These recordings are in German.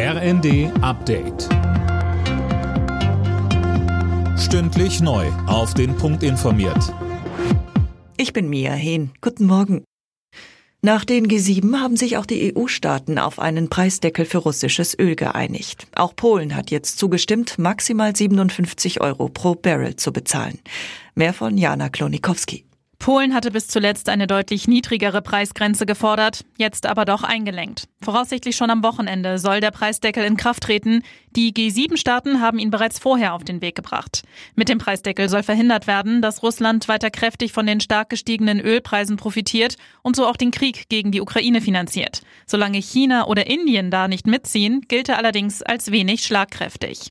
RND Update. Stündlich neu. Auf den Punkt informiert. Ich bin Mia Hehn. Guten Morgen. Nach den G7 haben sich auch die EU-Staaten auf einen Preisdeckel für russisches Öl geeinigt. Auch Polen hat jetzt zugestimmt, maximal 57 Euro pro Barrel zu bezahlen. Mehr von Jana Klonikowski. Polen hatte bis zuletzt eine deutlich niedrigere Preisgrenze gefordert, jetzt aber doch eingelenkt. Voraussichtlich schon am Wochenende soll der Preisdeckel in Kraft treten. Die G7-Staaten haben ihn bereits vorher auf den Weg gebracht. Mit dem Preisdeckel soll verhindert werden, dass Russland weiter kräftig von den stark gestiegenen Ölpreisen profitiert und so auch den Krieg gegen die Ukraine finanziert. Solange China oder Indien da nicht mitziehen, gilt er allerdings als wenig schlagkräftig.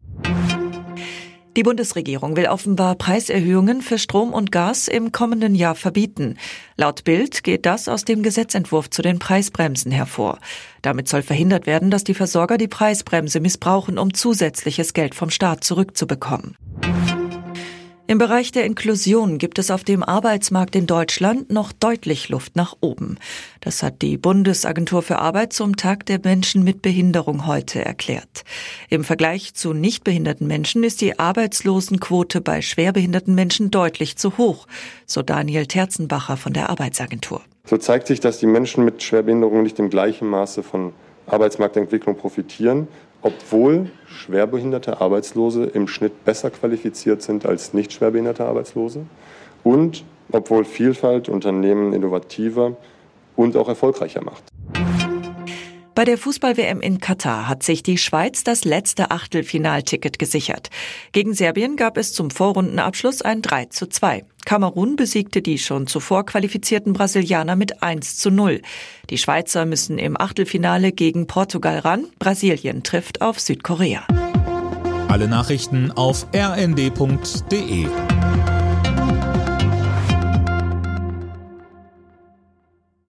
Die Bundesregierung will offenbar Preiserhöhungen für Strom und Gas im kommenden Jahr verbieten. Laut Bild geht das aus dem Gesetzentwurf zu den Preisbremsen hervor. Damit soll verhindert werden, dass die Versorger die Preisbremse missbrauchen, um zusätzliches Geld vom Staat zurückzubekommen. Im Bereich der Inklusion gibt es auf dem Arbeitsmarkt in Deutschland noch deutlich Luft nach oben. Das hat die Bundesagentur für Arbeit zum Tag der Menschen mit Behinderung heute erklärt. Im Vergleich zu nicht behinderten Menschen ist die Arbeitslosenquote bei schwerbehinderten Menschen deutlich zu hoch, so Daniel Terzenbacher von der Arbeitsagentur. So zeigt sich, dass die Menschen mit Schwerbehinderung nicht im gleichen Maße von Arbeitsmarktentwicklung profitieren, obwohl schwerbehinderte Arbeitslose im Schnitt besser qualifiziert sind als nicht schwerbehinderte Arbeitslose und obwohl Vielfalt Unternehmen innovativer und auch erfolgreicher macht. Bei der Fußball-WM in Katar hat sich die Schweiz das letzte Achtelfinalticket gesichert. Gegen Serbien gab es zum Vorrundenabschluss ein 3 zu 2. Kamerun besiegte die schon zuvor qualifizierten Brasilianer mit 1 zu 0. Die Schweizer müssen im Achtelfinale gegen Portugal ran. Brasilien trifft auf Südkorea. Alle Nachrichten auf rnd.de